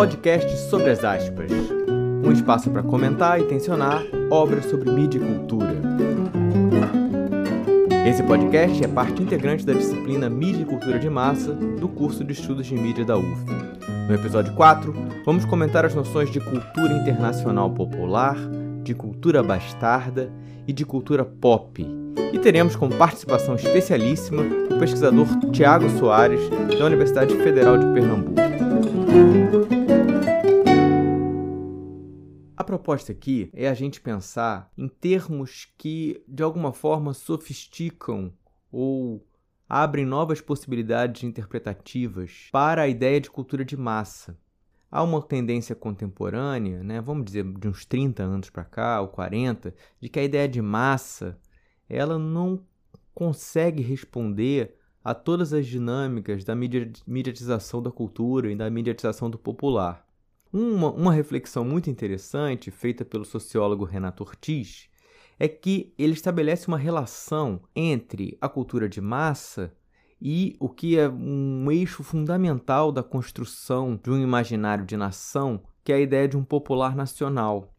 podcast sobre as aspas. Um espaço para comentar e tensionar obras sobre mídia e cultura. Esse podcast é parte integrante da disciplina Mídia e Cultura de Massa do curso de Estudos de Mídia da UF. No episódio 4, vamos comentar as noções de cultura internacional popular, de cultura bastarda e de cultura pop. E teremos como participação especialíssima o pesquisador Tiago Soares, da Universidade Federal de Pernambuco. A proposta aqui é a gente pensar em termos que, de alguma forma, sofisticam ou abrem novas possibilidades interpretativas para a ideia de cultura de massa. Há uma tendência contemporânea, né, vamos dizer de uns 30 anos para cá, ou 40, de que a ideia de massa ela não consegue responder a todas as dinâmicas da mediatização da cultura e da mediatização do popular. Uma, uma reflexão muito interessante, feita pelo sociólogo Renato Ortiz, é que ele estabelece uma relação entre a cultura de massa e o que é um eixo fundamental da construção de um imaginário de nação, que é a ideia de um popular nacional.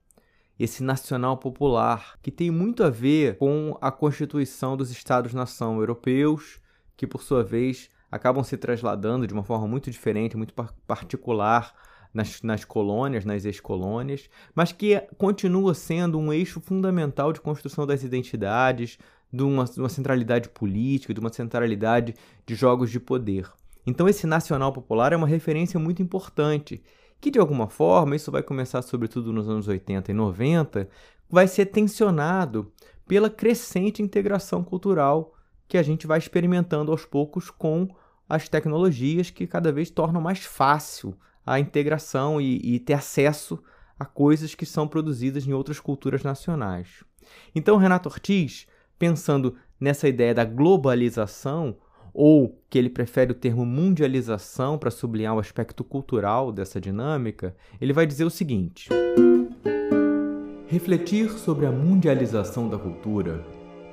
Esse nacional popular, que tem muito a ver com a constituição dos Estados-nação europeus, que por sua vez acabam se trasladando de uma forma muito diferente, muito particular nas, nas colônias, nas ex-colônias, mas que continua sendo um eixo fundamental de construção das identidades, de uma, de uma centralidade política, de uma centralidade de jogos de poder. Então, esse nacional popular é uma referência muito importante, que de alguma forma, isso vai começar sobretudo nos anos 80 e 90, vai ser tensionado pela crescente integração cultural que a gente vai experimentando aos poucos com as tecnologias que cada vez tornam mais fácil a integração e, e ter acesso a coisas que são produzidas em outras culturas nacionais. Então, Renato Ortiz pensando nessa ideia da globalização, ou que ele prefere o termo mundialização para sublinhar o aspecto cultural dessa dinâmica, ele vai dizer o seguinte: Refletir sobre a mundialização da cultura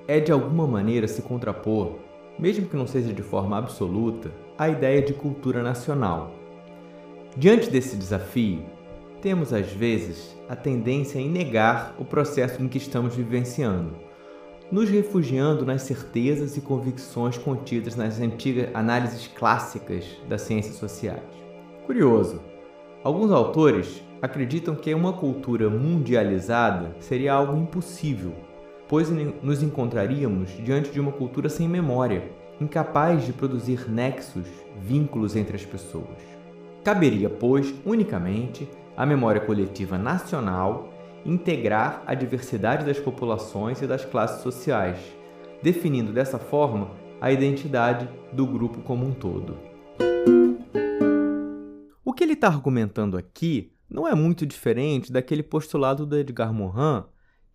é de alguma maneira se contrapor, mesmo que não seja de forma absoluta, à ideia de cultura nacional. Diante desse desafio, temos às vezes a tendência em negar o processo em que estamos vivenciando nos refugiando nas certezas e convicções contidas nas antigas análises clássicas das ciências sociais. Curioso, alguns autores acreditam que uma cultura mundializada seria algo impossível, pois nos encontraríamos diante de uma cultura sem memória, incapaz de produzir nexos, vínculos entre as pessoas. Caberia, pois, unicamente a memória coletiva nacional integrar a diversidade das populações e das classes sociais, definindo dessa forma a identidade do grupo como um todo. O que ele está argumentando aqui não é muito diferente daquele postulado do Edgar Morin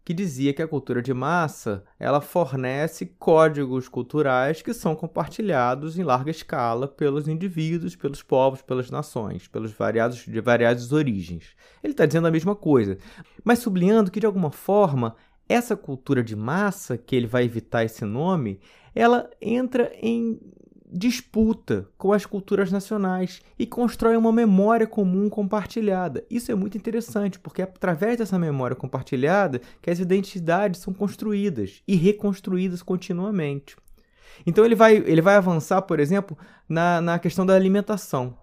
que dizia que a cultura de massa ela fornece códigos culturais que são compartilhados em larga escala pelos indivíduos, pelos povos, pelas nações, pelos variados de variadas origens. Ele está dizendo a mesma coisa, mas sublinhando que de alguma forma essa cultura de massa que ele vai evitar esse nome, ela entra em disputa com as culturas nacionais e constrói uma memória comum compartilhada. Isso é muito interessante, porque é através dessa memória compartilhada que as identidades são construídas e reconstruídas continuamente. Então ele vai, ele vai avançar, por exemplo, na, na questão da alimentação.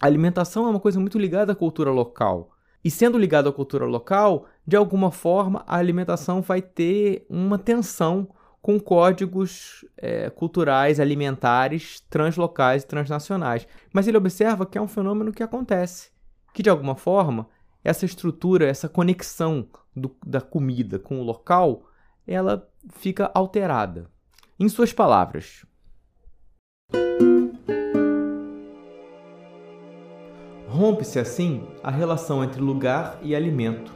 A alimentação é uma coisa muito ligada à cultura local. E sendo ligada à cultura local, de alguma forma a alimentação vai ter uma tensão com códigos é, culturais, alimentares, translocais e transnacionais. Mas ele observa que é um fenômeno que acontece, que de alguma forma essa estrutura, essa conexão do, da comida com o local, ela fica alterada. Em suas palavras, rompe-se assim a relação entre lugar e alimento.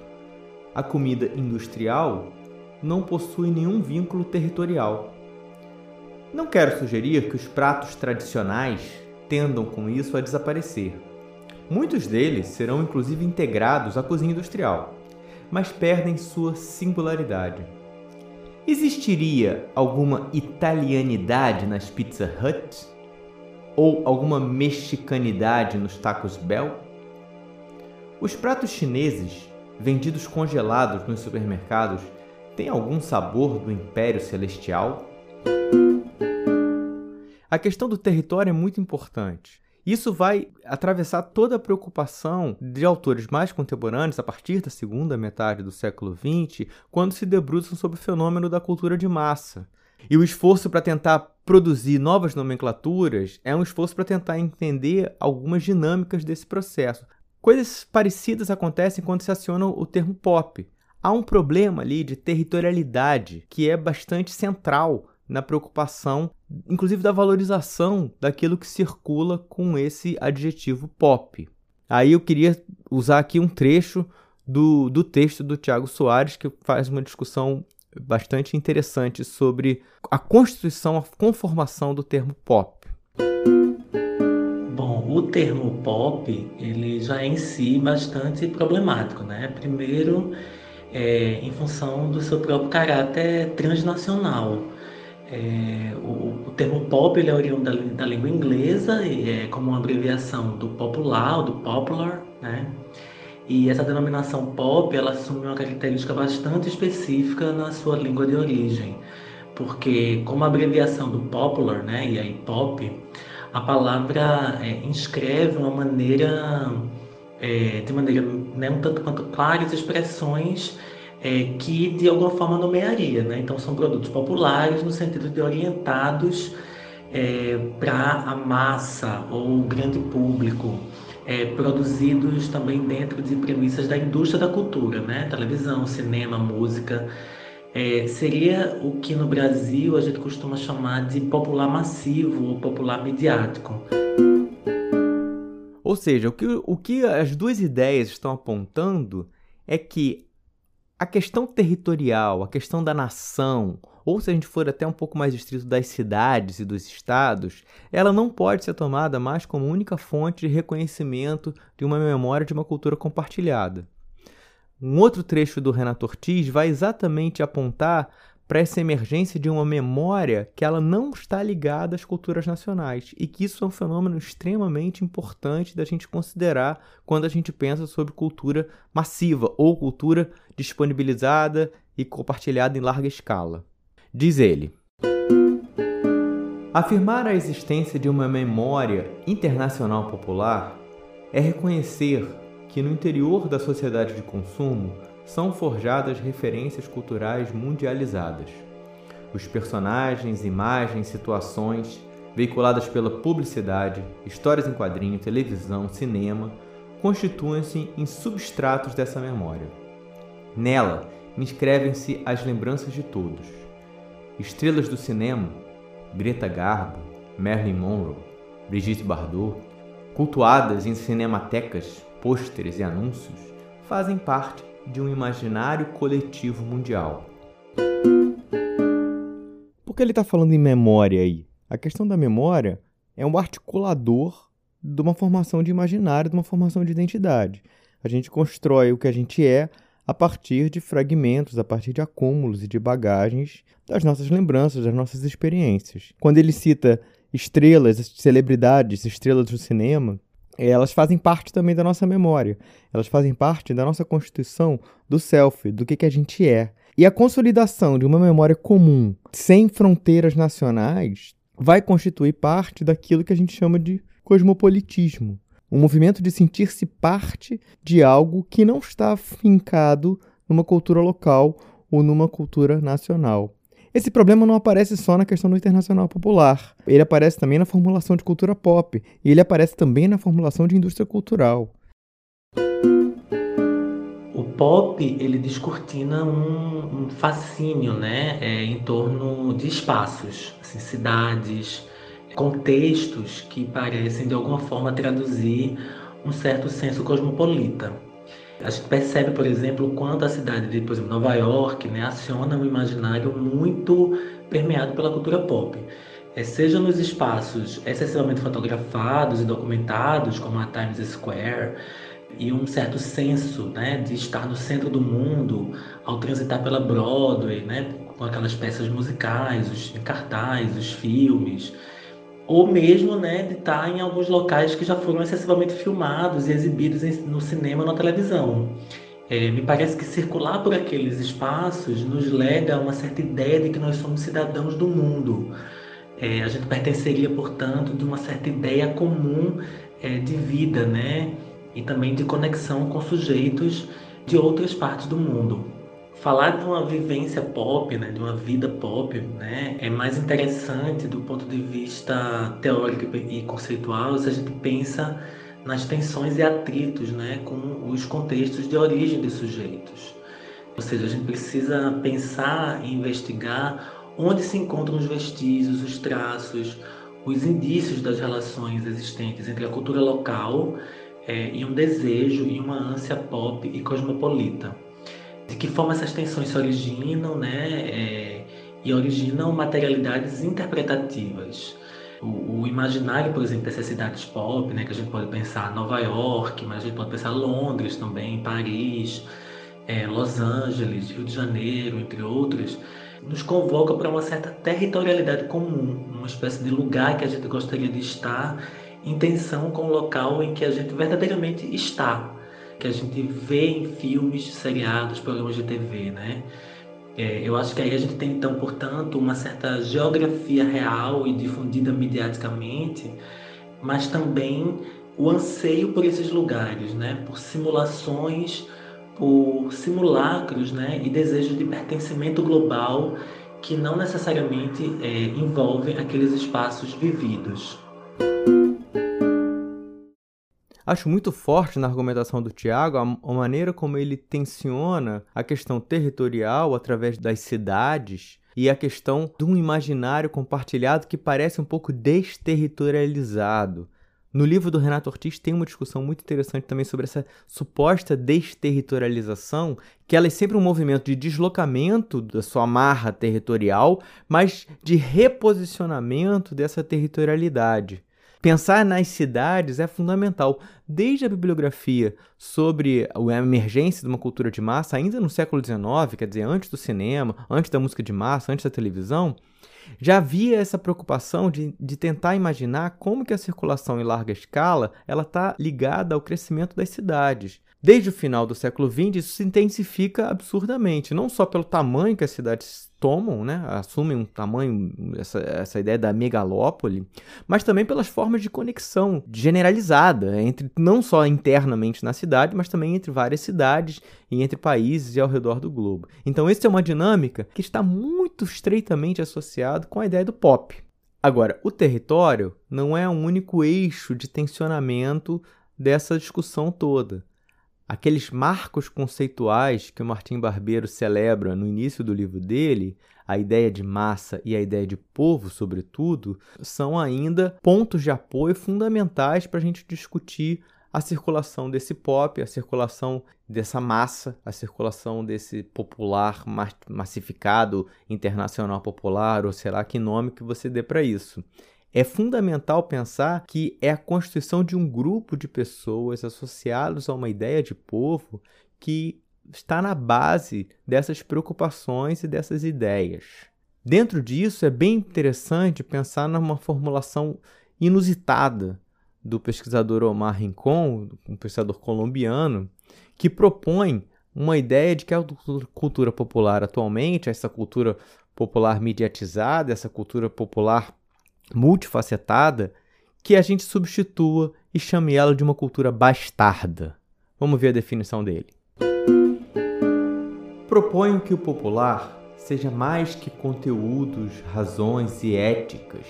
A comida industrial não possui nenhum vínculo territorial. Não quero sugerir que os pratos tradicionais tendam com isso a desaparecer. Muitos deles serão inclusive integrados à cozinha industrial, mas perdem sua singularidade. Existiria alguma italianidade nas Pizza Hut? Ou alguma mexicanidade nos tacos Bell? Os pratos chineses, vendidos congelados nos supermercados, têm algum sabor do Império Celestial? A questão do território é muito importante. Isso vai atravessar toda a preocupação de autores mais contemporâneos, a partir da segunda metade do século XX, quando se debruçam sobre o fenômeno da cultura de massa. E o esforço para tentar produzir novas nomenclaturas é um esforço para tentar entender algumas dinâmicas desse processo. Coisas parecidas acontecem quando se aciona o termo pop. Há um problema ali de territorialidade que é bastante central na preocupação, inclusive da valorização daquilo que circula com esse adjetivo pop. Aí eu queria usar aqui um trecho do, do texto do Tiago Soares, que faz uma discussão bastante interessante sobre a constituição, a conformação do termo pop. Bom, o termo pop ele já é em si bastante problemático, né? Primeiro, é, em função do seu próprio caráter transnacional. É, o, o, termo pop ele é oriundo da, da, língua inglesa e é como uma abreviação do popular, do popular, né? E essa denominação pop ela assume uma característica bastante específica na sua língua de origem, porque como abreviação do popular, né? E aí pop, a palavra é, inscreve uma maneira é, de maneira né, um tanto quanto claras expressões é, que de alguma forma nomearia. Né? Então, são produtos populares no sentido de orientados é, para a massa ou o grande público, é, produzidos também dentro de premissas da indústria da cultura, né? televisão, cinema, música. É, seria o que no Brasil a gente costuma chamar de popular massivo ou popular midiático. Ou seja, o que, o que as duas ideias estão apontando é que a questão territorial, a questão da nação, ou se a gente for até um pouco mais estrito das cidades e dos estados, ela não pode ser tomada mais como única fonte de reconhecimento de uma memória de uma cultura compartilhada. Um outro trecho do Renato Ortiz vai exatamente apontar para essa emergência de uma memória que ela não está ligada às culturas nacionais e que isso é um fenômeno extremamente importante da gente considerar quando a gente pensa sobre cultura massiva ou cultura disponibilizada e compartilhada em larga escala. Diz ele: Afirmar a existência de uma memória internacional popular é reconhecer que no interior da sociedade de consumo são forjadas referências culturais mundializadas. Os personagens, imagens, situações veiculadas pela publicidade, histórias em quadrinho, televisão, cinema, constituem-se em substratos dessa memória. Nela inscrevem-se as lembranças de todos. Estrelas do cinema, Greta Garbo, Marilyn Monroe, Brigitte Bardot, cultuadas em cinematecas, pôsteres e anúncios, fazem parte de um imaginário coletivo mundial. Por que ele está falando em memória aí? A questão da memória é um articulador de uma formação de imaginário, de uma formação de identidade. A gente constrói o que a gente é a partir de fragmentos, a partir de acúmulos e de bagagens das nossas lembranças, das nossas experiências. Quando ele cita estrelas, celebridades, estrelas do cinema, elas fazem parte também da nossa memória. Elas fazem parte da nossa constituição do self, do que, que a gente é. E a consolidação de uma memória comum, sem fronteiras nacionais, vai constituir parte daquilo que a gente chama de cosmopolitismo. Um movimento de sentir-se parte de algo que não está fincado numa cultura local ou numa cultura nacional. Esse problema não aparece só na questão do internacional popular. Ele aparece também na formulação de cultura pop. E ele aparece também na formulação de indústria cultural. O pop ele descortina um, um fascínio, né, é, em torno de espaços, assim, cidades, contextos que parecem de alguma forma traduzir um certo senso cosmopolita. A gente percebe, por exemplo, quanto a cidade de, por exemplo, Nova York, né, aciona um imaginário muito permeado pela cultura pop. É, seja nos espaços excessivamente fotografados e documentados, como a Times Square, e um certo senso né, de estar no centro do mundo ao transitar pela Broadway, né, com aquelas peças musicais, os cartazes, os filmes. Ou mesmo né, de estar em alguns locais que já foram excessivamente filmados e exibidos no cinema ou na televisão. É, me parece que circular por aqueles espaços nos lega a uma certa ideia de que nós somos cidadãos do mundo. É, a gente pertenceria, portanto, de uma certa ideia comum é, de vida, né? E também de conexão com sujeitos de outras partes do mundo. Falar de uma vivência pop, né, de uma vida pop, né, é mais interessante do ponto de vista teórico e conceitual se a gente pensa nas tensões e atritos né, com os contextos de origem dos sujeitos. Ou seja, a gente precisa pensar e investigar onde se encontram os vestígios, os traços, os indícios das relações existentes entre a cultura local é, e um desejo e uma ânsia pop e cosmopolita. De que forma essas tensões se originam né, é, e originam materialidades interpretativas. O, o, imaginário, por exemplo, dessas cidades pop, né, que a gente pode pensar Nova York, mas a gente pode pensar Londres também, Paris, é, Los Angeles, Rio de Janeiro, entre outros, nos convoca para uma certa territorialidade comum, uma espécie de lugar que a gente gostaria de estar em tensão com o local em que a gente verdadeiramente está, que a gente vê em filmes, seriados, programas de TV, né? É, eu acho que aí a gente tem, então, portanto, uma certa geografia real e difundida mediaticamente, mas também o anseio por esses lugares, né? por simulações, por simulacros né? e desejo de pertencimento global que não necessariamente é, envolvem aqueles espaços vividos. Acho muito forte na argumentação do Tiago a, maneira como ele tensiona a questão territorial através das cidades e a questão de um imaginário compartilhado que parece um pouco desterritorializado. No livro do Renato Ortiz tem uma discussão muito interessante também sobre essa suposta desterritorialização, que ela é sempre um movimento de deslocamento da sua marra territorial, mas de reposicionamento dessa territorialidade. Pensar nas cidades é fundamental. Desde a bibliografia sobre a emergência de uma cultura de massa, ainda no século XIX, quer dizer, antes do cinema, antes da música de massa, antes da televisão, já havia essa preocupação de, de tentar imaginar como que a circulação em larga escala ela está ligada ao crescimento das cidades. Desde o final do século XX, isso se intensifica absurdamente, não só pelo tamanho que as cidades tomam, né, assumem um tamanho, essa, essa ideia da megalópole, mas também pelas formas de conexão generalizada, entre não só internamente na cidade, mas também entre várias cidades e entre países e ao redor do globo. Então, essa é uma dinâmica que está muito estreitamente associada com a ideia do pop. Agora, o território não é o único eixo de tensionamento dessa discussão toda. Aqueles marcos conceituais que o Martim Barbeiro celebra no início do livro dele, a ideia de massa e a ideia de povo, sobretudo, são ainda pontos de apoio fundamentais para a gente discutir a circulação desse pop, a circulação dessa massa, a circulação desse popular massificado internacional popular, ou será que nome que você dê para isso. É fundamental pensar que é a constituição de um grupo de pessoas associados a uma ideia de povo que está na base dessas preocupações e dessas ideias. Dentro disso, é bem interessante pensar numa formulação inusitada do pesquisador Omar Rincon, um pesquisador colombiano, que propõe uma ideia de que a cultura popular atualmente, essa cultura popular mediatizada, essa cultura popular multifacetada que a gente substitua e chame ela de uma cultura bastarda. Vamos ver a definição dele. Proponho que o popular seja mais que conteúdos, razões e éticas,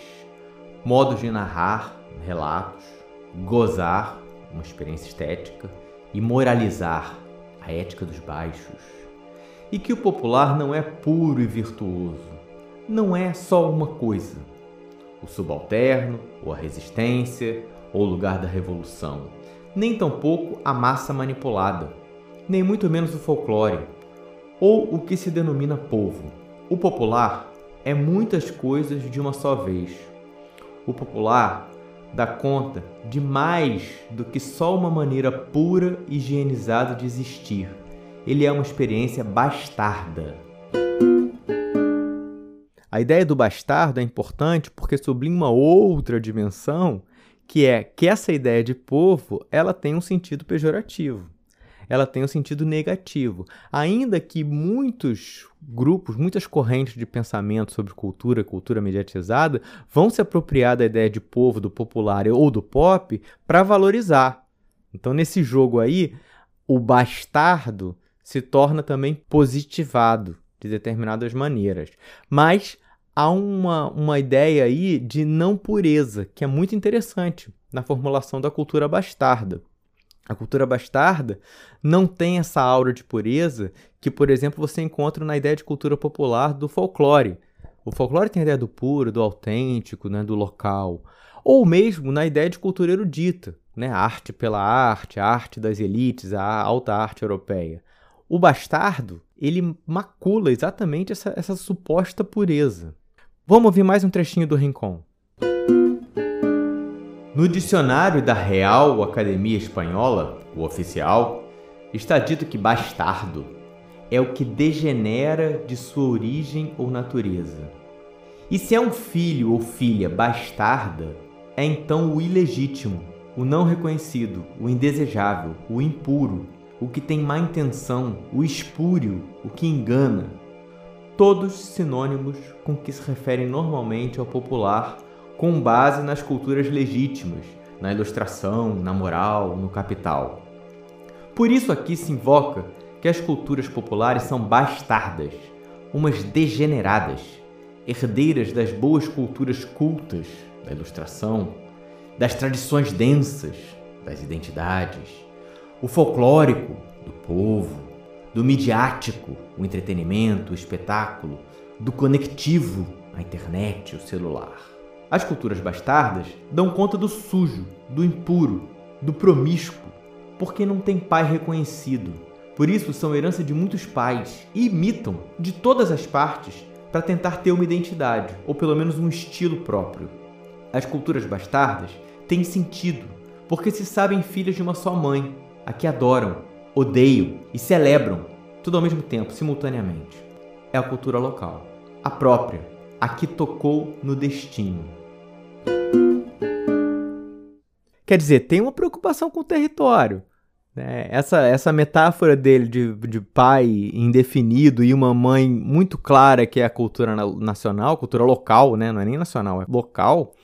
modos de narrar, relatos, gozar, uma experiência estética, e moralizar, a ética dos baixos. E que o popular não é puro e virtuoso, não é só uma coisa o subalterno, ou a resistência, ou o lugar da revolução, nem tampouco a massa manipulada, nem muito menos o folclore, ou o que se denomina povo. O popular é muitas coisas de uma só vez. O popular dá conta de mais do que só uma maneira pura e higienizada de existir. Ele é uma experiência bastarda. A ideia do bastardo é importante porque sublima uma outra dimensão, que é que essa ideia de povo, ela tem um sentido pejorativo. Ela tem um sentido negativo. Ainda que muitos grupos, muitas correntes de pensamento sobre cultura, cultura mediatizada, vão se apropriar da ideia de povo, do popular ou do pop para valorizar. Então, nesse jogo aí, o bastardo se torna também positivado de determinadas maneiras. Mas há uma, uma ideia aí de não pureza, que é muito interessante na formulação da cultura bastarda. A cultura bastarda não tem essa aura de pureza que, por exemplo, você encontra na ideia de cultura popular do folclore. O folclore tem a ideia do puro, do autêntico, né, do local. Ou mesmo na ideia de cultura erudita, né, arte pela arte, a arte das elites, a alta arte europeia. O bastardo, ele macula exatamente essa, essa suposta pureza. Vamos ouvir mais um trechinho do Rincon. No dicionário da Real Academia Espanhola, o oficial, está dito que bastardo é o que degenera de sua origem ou natureza. E se é um filho ou filha bastarda, é então o ilegítimo, o não reconhecido, o indesejável, o impuro, o que tem má intenção, o espúrio, o que engana, todos sinônimos com que se referem normalmente ao popular, com base nas culturas legítimas, na ilustração, na moral, no capital. Por isso aqui se invoca que as culturas populares são bastardas, umas degeneradas, herdeiras das boas culturas cultas, da ilustração, das tradições densas, das identidades, o folclórico, do povo, do midiático, o entretenimento, o espetáculo, do conectivo, a internet, o celular. As culturas bastardas dão conta do sujo, do impuro, do promíscuo, porque não tem pai reconhecido. Por isso são herança de muitos pais e imitam de todas as partes para tentar ter uma identidade, ou pelo menos um estilo próprio. As culturas bastardas têm sentido, porque se sabem filhas de uma só mãe, a que adoram, odeiam e celebram, tudo ao mesmo tempo, simultaneamente. É a cultura local, a própria, a que tocou no destino. Quer dizer, tem uma preocupação com o território. Né? Essa, essa metáfora dele de, de pai indefinido e uma mãe muito clara que é a cultura nacional, cultura local, né? não é nem nacional, é local.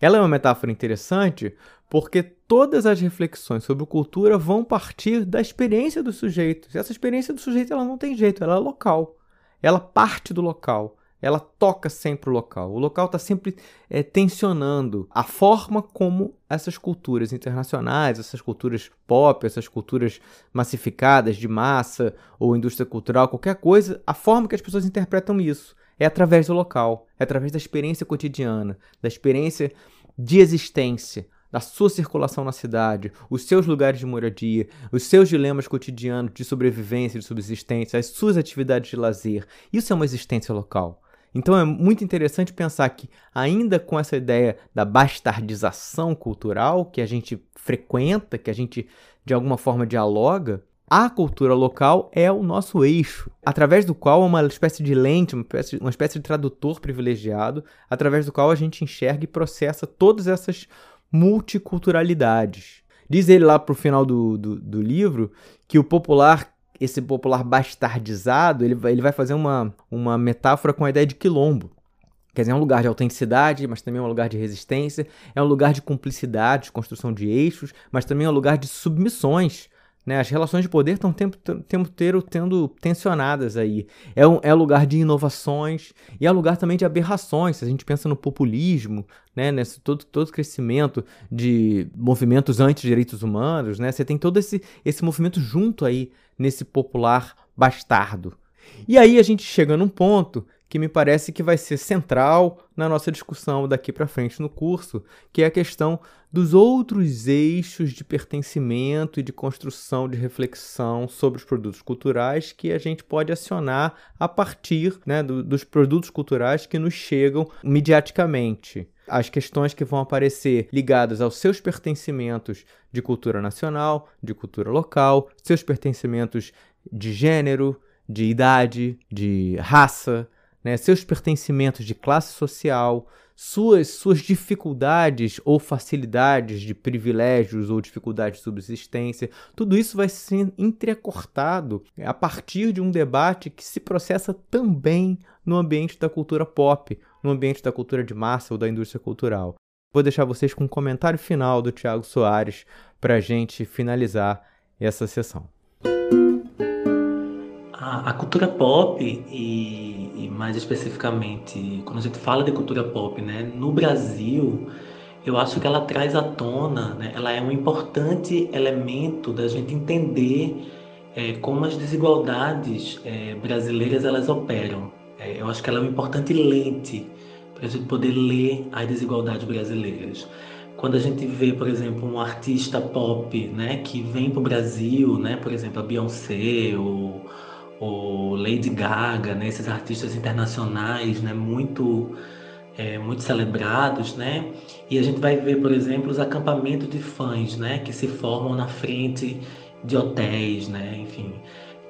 Ela é uma metáfora interessante porque todas as reflexões sobre cultura vão partir da experiência do sujeito. Essa experiência do sujeito ela não tem jeito, ela é local. Ela parte do local. Ela toca sempre o local. O local está sempre é, tensionando a forma como essas culturas internacionais, essas culturas pop, essas culturas massificadas de massa ou indústria cultural, qualquer coisa, a forma que as pessoas interpretam isso é através do local, é através da experiência cotidiana, da experiência de existência, da sua circulação na cidade, os seus lugares de moradia, os seus dilemas cotidianos de sobrevivência, de subsistência, as suas atividades de lazer. Isso é uma existência local. Então é muito interessante pensar que, ainda com essa ideia da bastardização cultural que a gente frequenta, que a gente de alguma forma dialoga, a cultura local é o nosso eixo, através do qual é uma espécie de lente, uma espécie, uma espécie de tradutor privilegiado, através do qual a gente enxerga e processa todas essas multiculturalidades. Diz ele lá pro final do, do, do livro que o popular esse popular bastardizado, ele vai, ele vai fazer uma, uma metáfora com a ideia de quilombo. Quer dizer, é um lugar de autenticidade, mas também é um lugar de resistência, é um lugar de cumplicidade, de construção de eixos, mas também é um lugar de submissões né? As relações de poder estão o tempo, tempo inteiro tendo tensionadas aí. É um é lugar de inovações e é lugar também de aberrações. Se a gente pensa no populismo, né? Nesse todo, todo crescimento de movimentos anti-direitos humanos, né? Você tem todo esse, esse movimento junto aí nesse popular bastardo. E aí a gente chega num ponto que me parece que vai ser central na nossa discussão daqui para frente no curso, que é a questão dos outros eixos de pertencimento e de construção de reflexão sobre os produtos culturais que a gente pode acionar a partir né, do, dos produtos culturais que nos chegam mediaticamente. As questões que vão aparecer ligadas aos seus pertencimentos de cultura nacional, de cultura local, seus pertencimentos de gênero, de idade, de raça, né, seus pertencimentos de classe social, suas, suas dificuldades ou facilidades de privilégios ou dificuldades de subsistência, tudo isso vai ser entrecortado a partir de um debate que se processa também no ambiente da cultura pop, no ambiente da cultura de massa ou da indústria cultural. Vou deixar vocês com um comentário final do Tiago Soares para a gente finalizar essa sessão. A, cultura pop e e mais especificamente, quando a gente fala de cultura pop, né, no Brasil, eu acho que ela traz à tona, né, ela é um importante elemento da gente entender é, como as desigualdades é, brasileiras elas operam. É, eu acho que ela é uma importante lente para a gente poder ler as desigualdades brasileiras. Quando a gente vê, por exemplo, um artista pop, né, que vem para o Brasil, né, por exemplo, a Beyoncé ou o Lady Gaga, né, esses artistas internacionais, né, muito é, muito celebrados, né? E a gente vai ver, por exemplo, os acampamentos de fãs, né, que se formam na frente de hotéis, né? Enfim,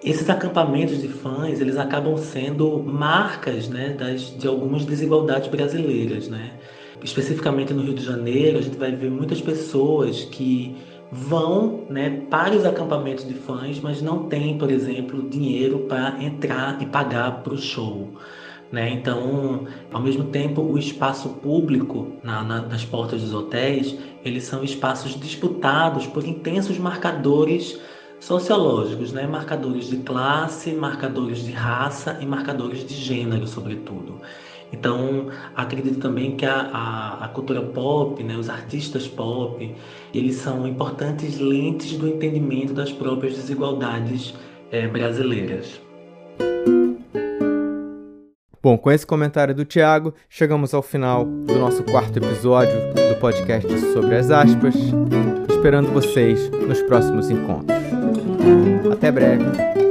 esses acampamentos de fãs, eles acabam sendo marcas, né, das, de algumas desigualdades brasileiras, né? Especificamente no Rio de Janeiro, a gente vai ver muitas pessoas que vão né, para os acampamentos de fãs, mas não tem, por exemplo, dinheiro para entrar e pagar para o show. Né? Então, ao mesmo tempo, o espaço público na, na, nas portas dos hotéis, eles são espaços disputados por intensos marcadores sociológicos, né? marcadores de classe, marcadores de raça e marcadores de gênero, sobretudo. Então, acredito também que a, a, a, cultura pop, né, os artistas pop, eles são importantes lentes do entendimento das próprias desigualdades é, brasileiras. Bom, com esse comentário do Tiago, chegamos ao final do nosso quarto episódio do podcast sobre as aspas, esperando vocês nos próximos encontros. Até breve.